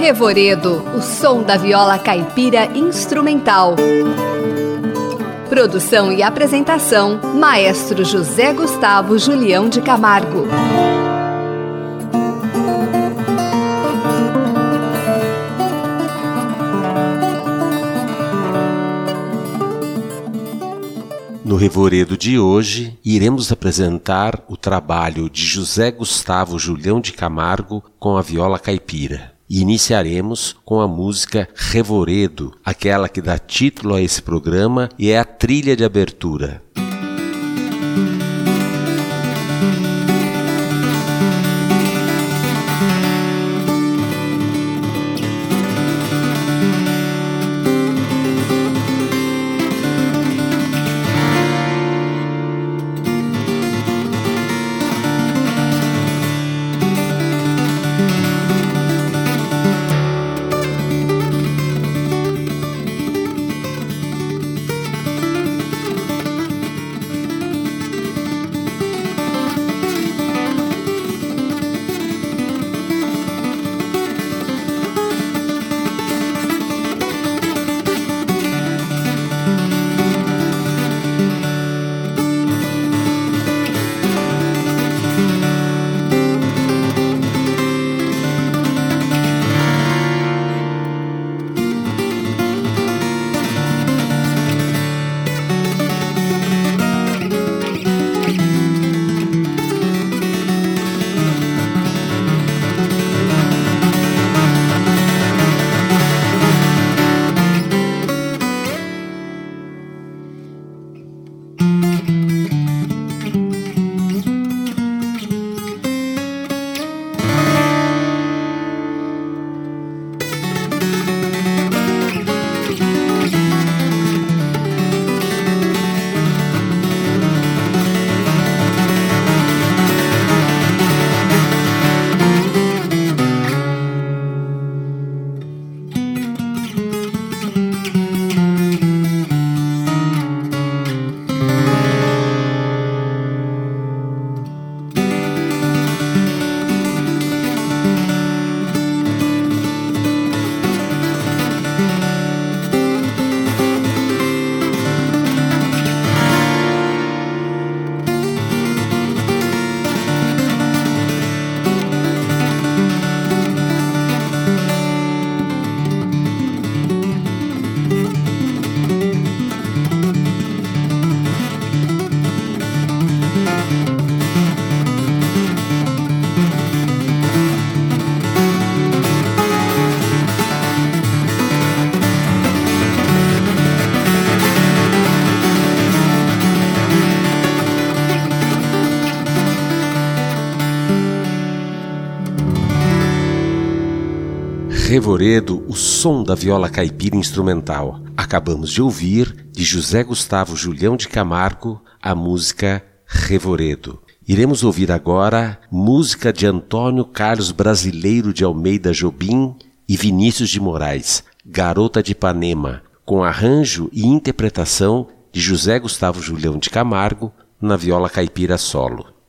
Revoredo, o som da viola caipira instrumental. Produção e apresentação: Maestro José Gustavo Julião de Camargo. No Revoredo de hoje, iremos apresentar o trabalho de José Gustavo Julião de Camargo com a viola caipira. E iniciaremos com a música Revoredo, aquela que dá título a esse programa e é a trilha de abertura. Revoredo, o som da viola caipira instrumental. Acabamos de ouvir, de José Gustavo Julião de Camargo, a música Revoredo. Iremos ouvir agora música de Antônio Carlos Brasileiro de Almeida Jobim e Vinícius de Moraes, Garota de Ipanema, com arranjo e interpretação de José Gustavo Julião de Camargo na viola caipira solo.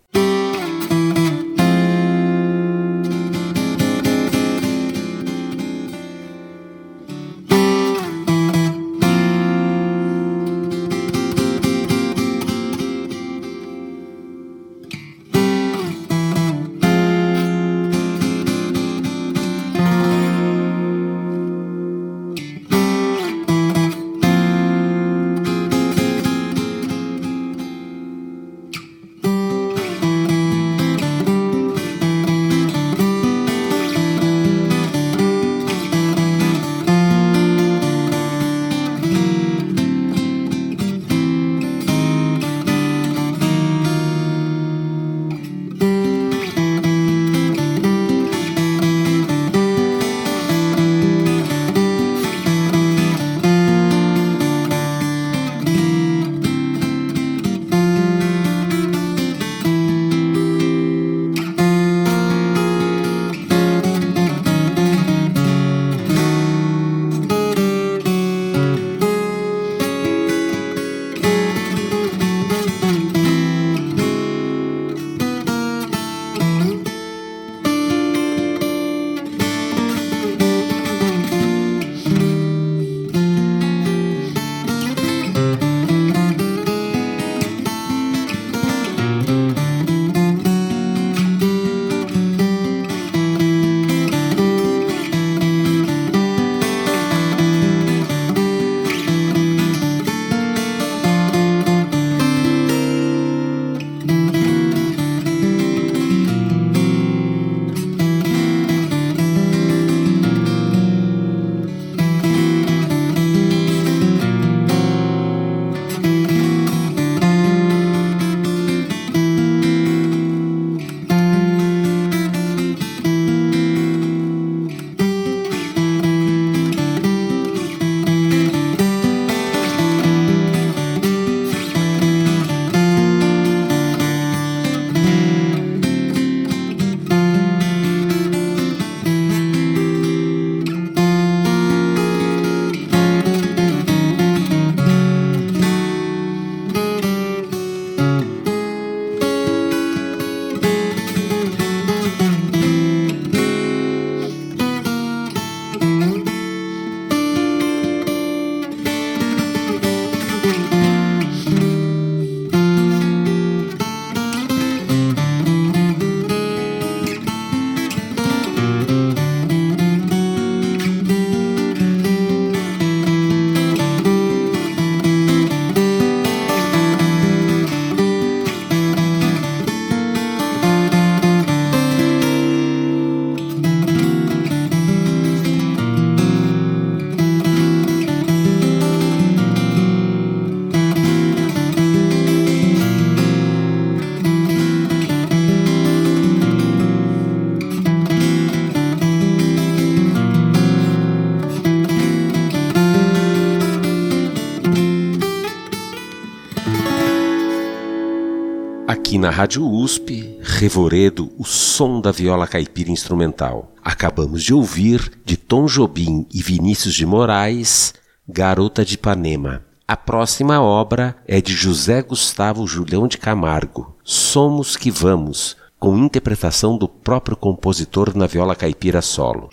Na Rádio USP, Revoredo, o som da viola caipira instrumental. Acabamos de ouvir, de Tom Jobim e Vinícius de Moraes, Garota de Ipanema. A próxima obra é de José Gustavo Julião de Camargo, Somos que Vamos, com interpretação do próprio compositor na viola caipira solo.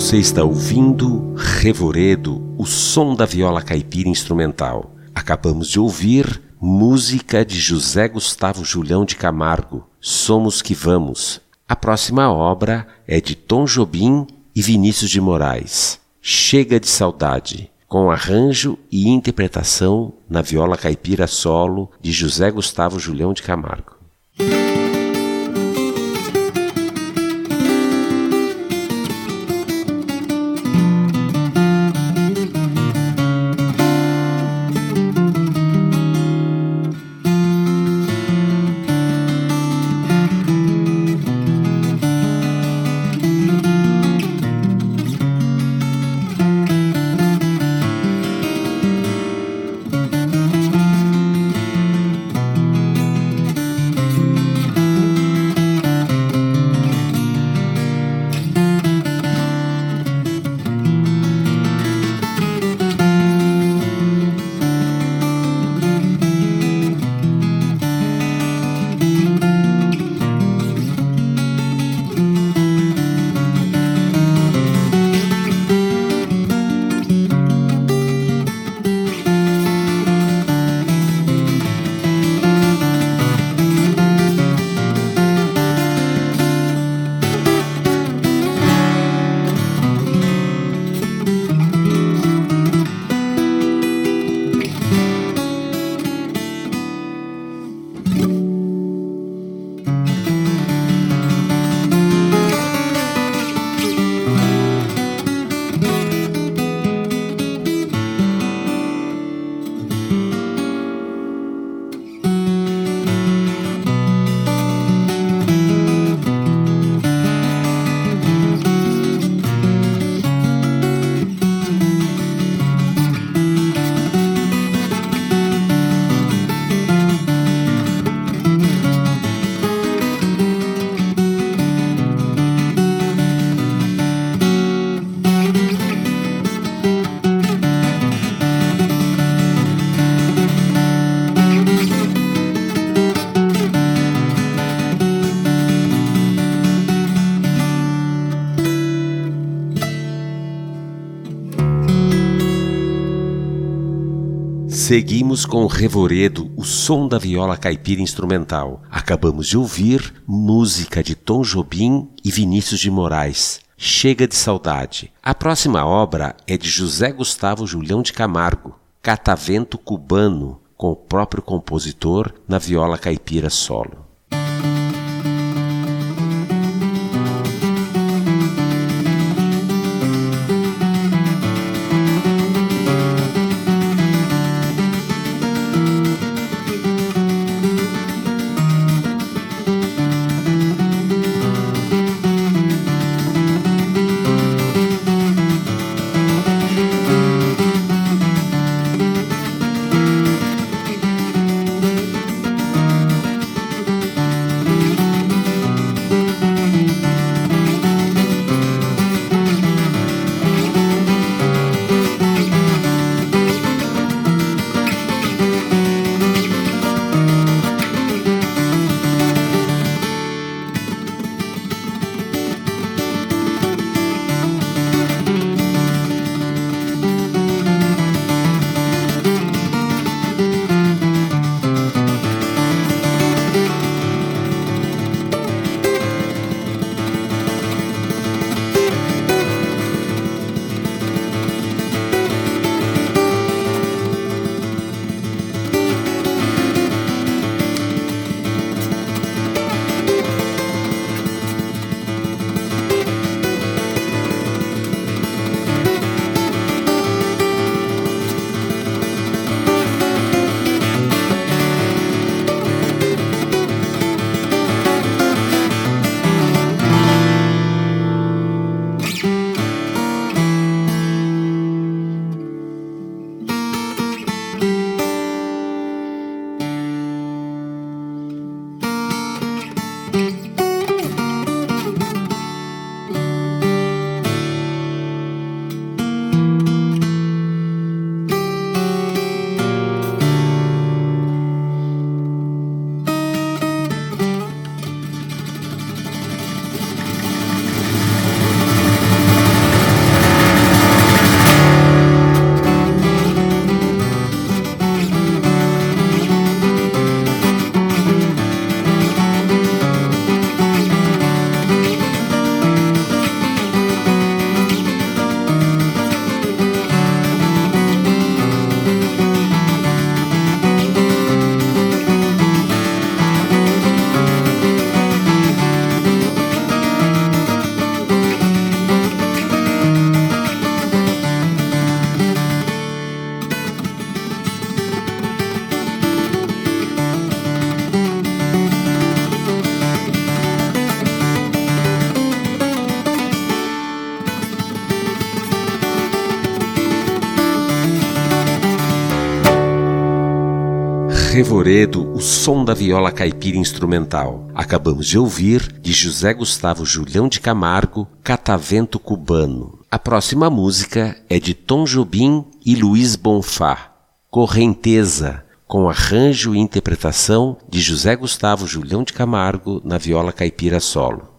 Você está ouvindo Revoredo, o som da viola caipira instrumental. Acabamos de ouvir música de José Gustavo Julião de Camargo, Somos que Vamos. A próxima obra é de Tom Jobim e Vinícius de Moraes. Chega de Saudade, com arranjo e interpretação na viola caipira solo de José Gustavo Julião de Camargo. Seguimos com o Revoredo, o som da viola caipira instrumental. Acabamos de ouvir música de Tom Jobim e Vinícius de Moraes. Chega de Saudade. A próxima obra é de José Gustavo Julião de Camargo, Catavento Cubano, com o próprio compositor na viola caipira solo. O som da viola caipira instrumental. Acabamos de ouvir, de José Gustavo Julião de Camargo, Catavento Cubano. A próxima música é de Tom Jobim e Luiz Bonfá, Correnteza, com arranjo e interpretação de José Gustavo Julião de Camargo na viola caipira solo.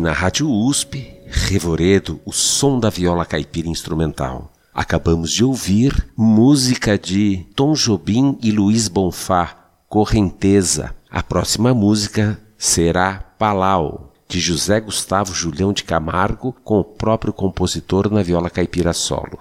Na Rádio USP, Revoredo, o som da viola caipira instrumental. Acabamos de ouvir música de Tom Jobim e Luiz Bonfá, Correnteza. A próxima música será Palau, de José Gustavo Julião de Camargo, com o próprio compositor na viola caipira solo.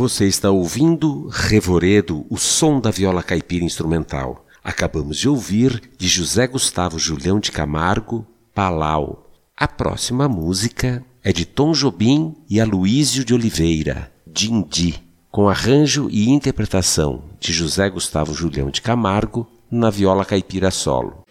Você está ouvindo Revoredo, o som da viola caipira instrumental. Acabamos de ouvir de José Gustavo Julião de Camargo, Palau. A próxima música é de Tom Jobim e Aloísio de Oliveira, Dindi, com arranjo e interpretação de José Gustavo Julião de Camargo na viola caipira solo.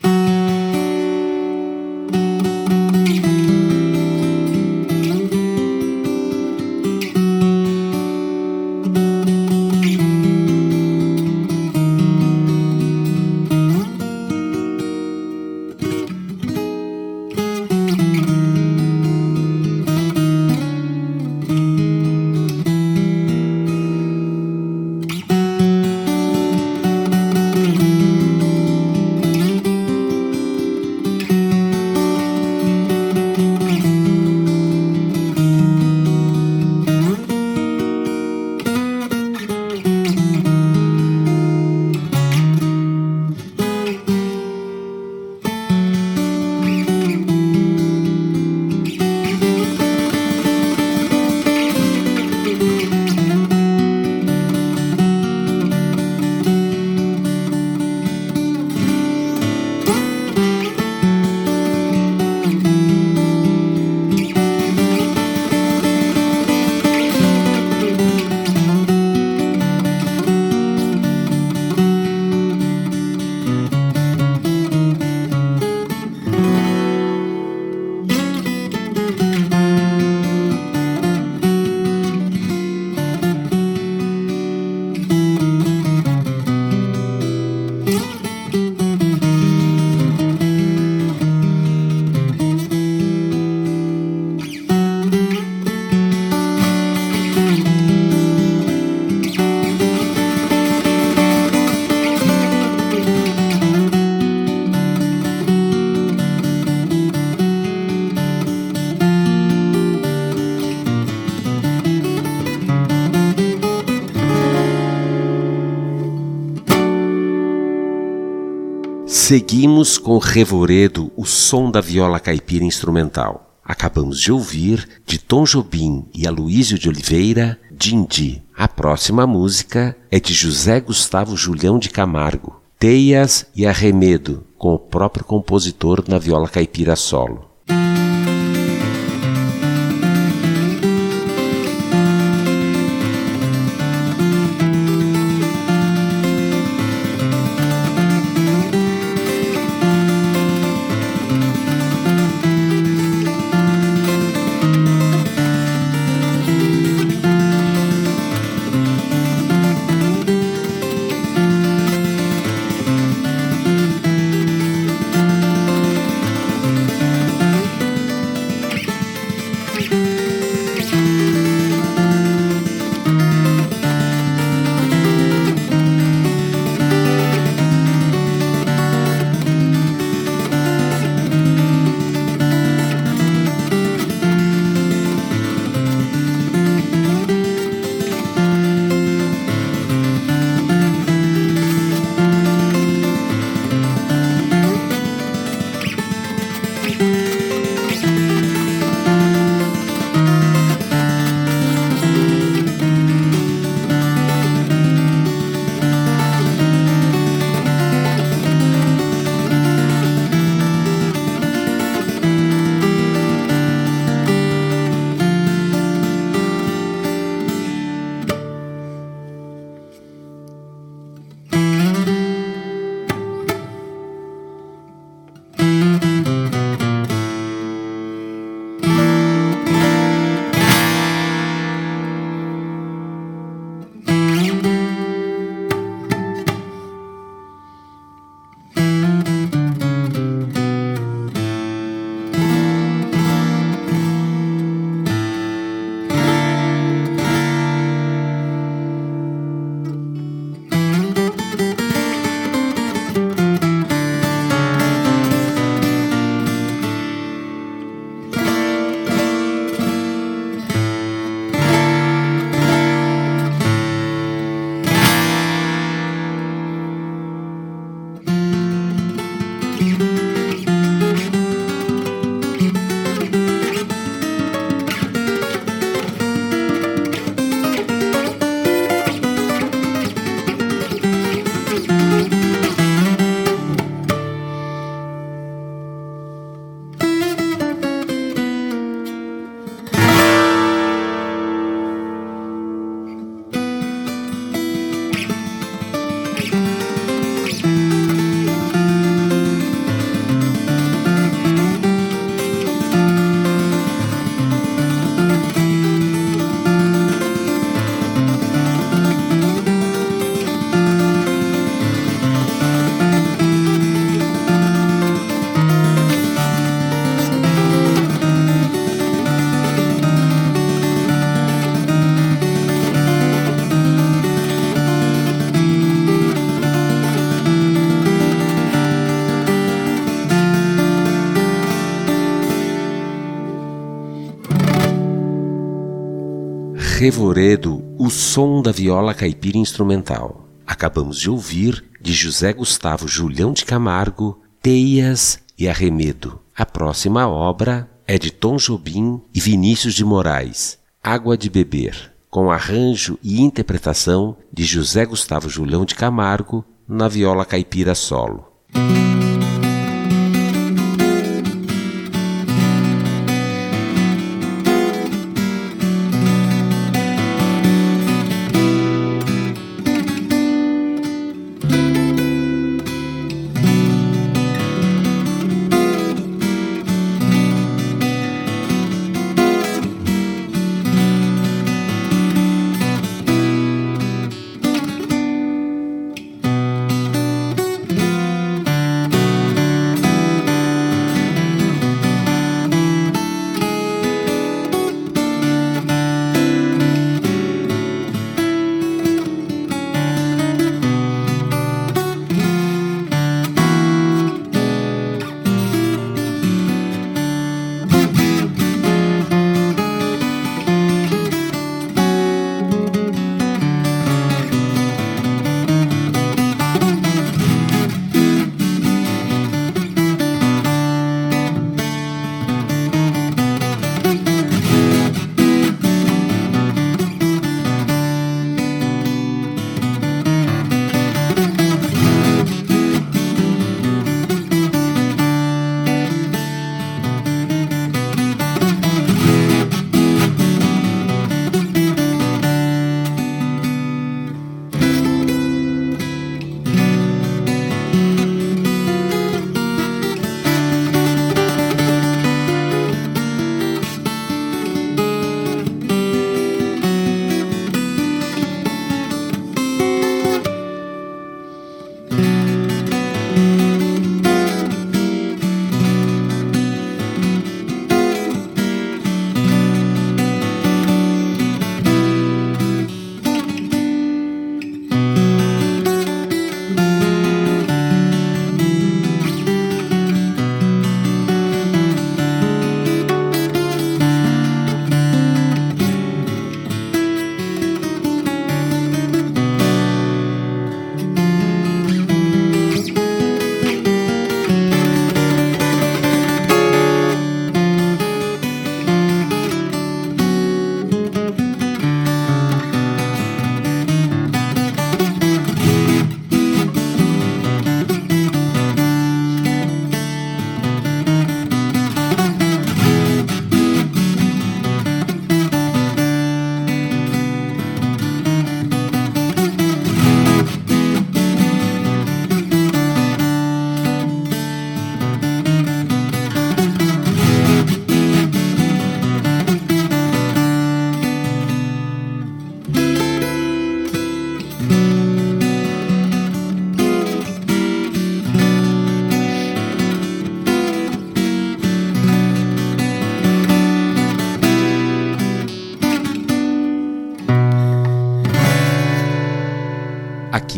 Seguimos com Revoredo, o som da viola caipira instrumental. Acabamos de ouvir, de Tom Jobim e Aloísio de Oliveira, Dindi. A próxima música é de José Gustavo Julião de Camargo, Teias e Arremedo, com o próprio compositor na viola caipira solo. Revoredo, o som da viola caipira instrumental. Acabamos de ouvir, de José Gustavo Julião de Camargo, Teias e Arremedo. A próxima obra é de Tom Jobim e Vinícius de Moraes, Água de Beber, com arranjo e interpretação de José Gustavo Julião de Camargo na viola caipira solo.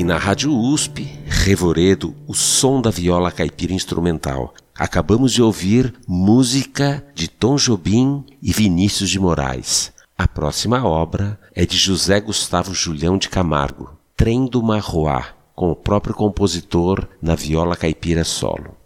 Na Rádio USP, Revoredo, o som da viola caipira instrumental. Acabamos de ouvir música de Tom Jobim e Vinícius de Moraes. A próxima obra é de José Gustavo Julião de Camargo, Trem do Marroá, com o próprio compositor na viola caipira solo.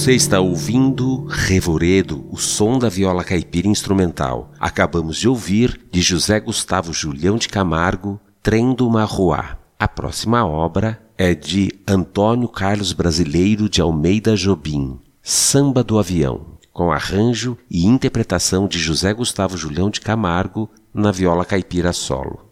Você está ouvindo Revoredo, o som da viola caipira instrumental. Acabamos de ouvir, de José Gustavo Julião de Camargo, Trem do Marroá. A próxima obra é de Antônio Carlos Brasileiro de Almeida Jobim, Samba do Avião, com arranjo e interpretação de José Gustavo Julião de Camargo na viola caipira solo.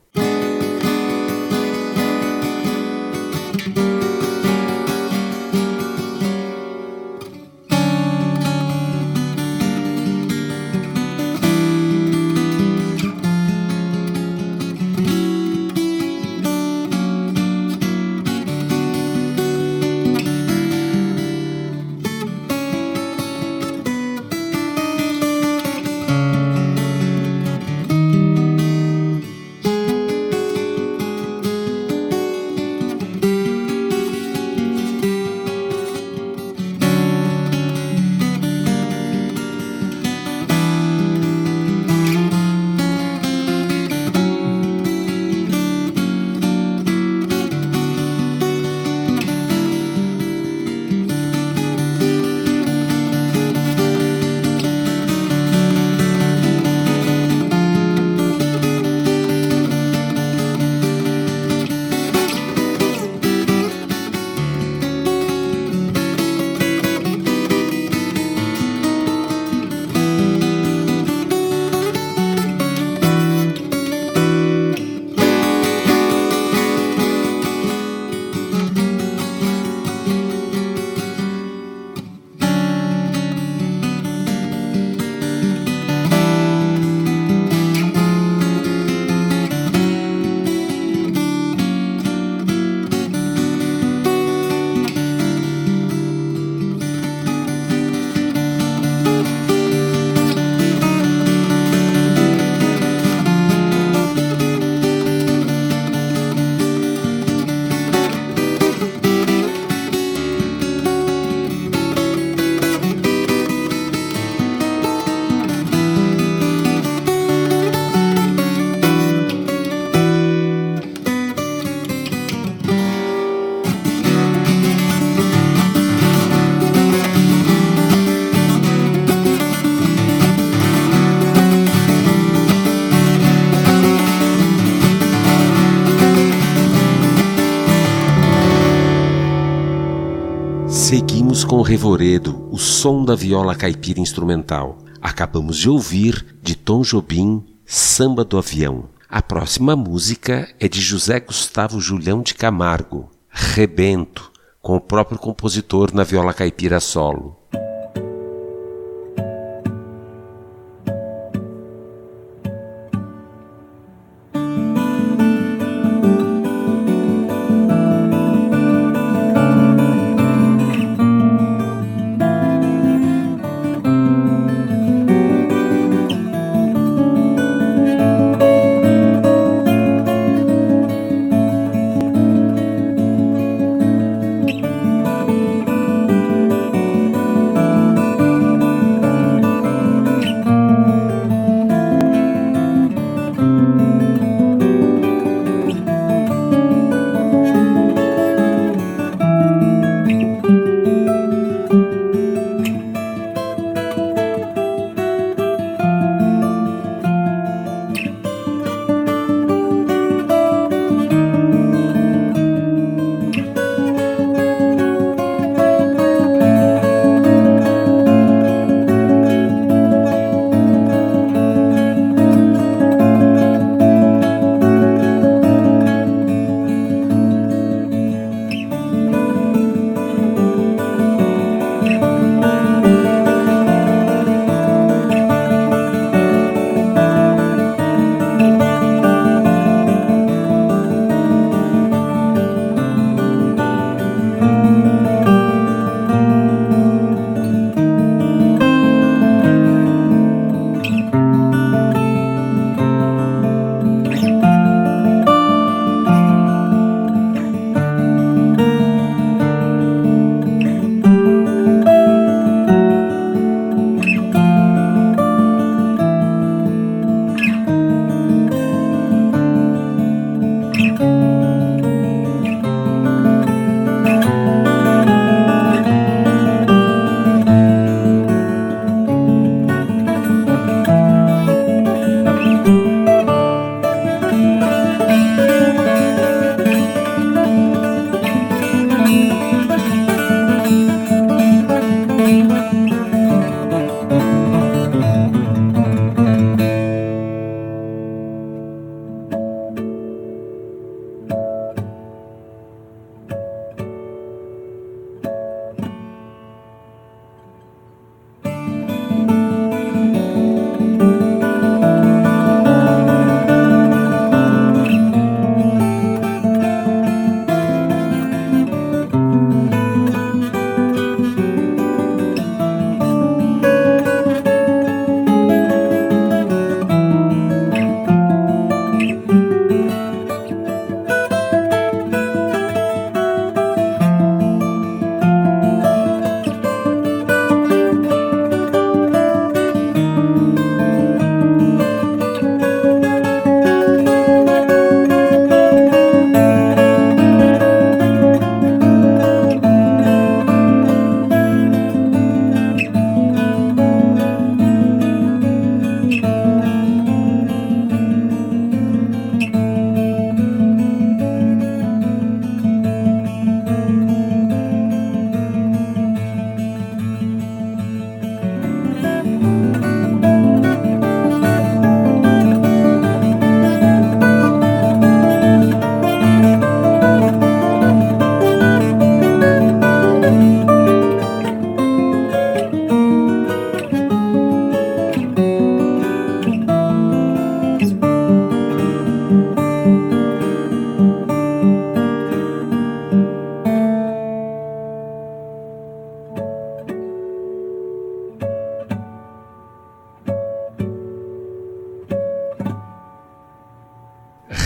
Com o Revoredo, o som da viola caipira instrumental. Acabamos de ouvir, de Tom Jobim, Samba do Avião. A próxima música é de José Gustavo Julião de Camargo, Rebento, com o próprio compositor na viola caipira solo.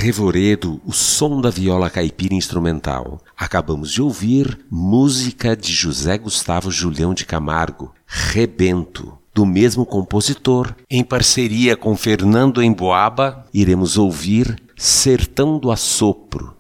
Revoredo, o som da viola caipira instrumental. Acabamos de ouvir música de José Gustavo Julião de Camargo, Rebento. Do mesmo compositor, em parceria com Fernando Emboaba, iremos ouvir Sertão do Assopro,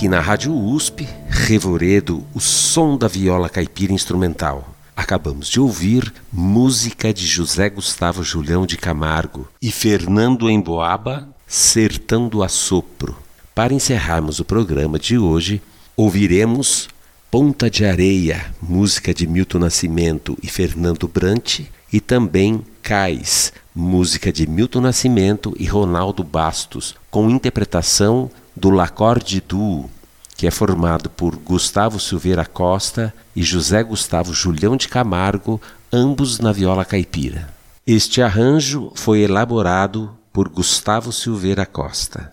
Aqui na Rádio USP, Revoredo, o som da viola caipira instrumental. Acabamos de ouvir música de José Gustavo Julião de Camargo e Fernando Emboaba, Sertão do Assopro. Para encerrarmos o programa de hoje, ouviremos Ponta de Areia, música de Milton Nascimento e Fernando Brant, e também Cais, música de Milton Nascimento e Ronaldo Bastos, com interpretação do Lacorde Duo, que é formado por Gustavo Silveira Costa e José Gustavo Julião de Camargo, ambos na viola caipira. Este arranjo foi elaborado por Gustavo Silveira Costa.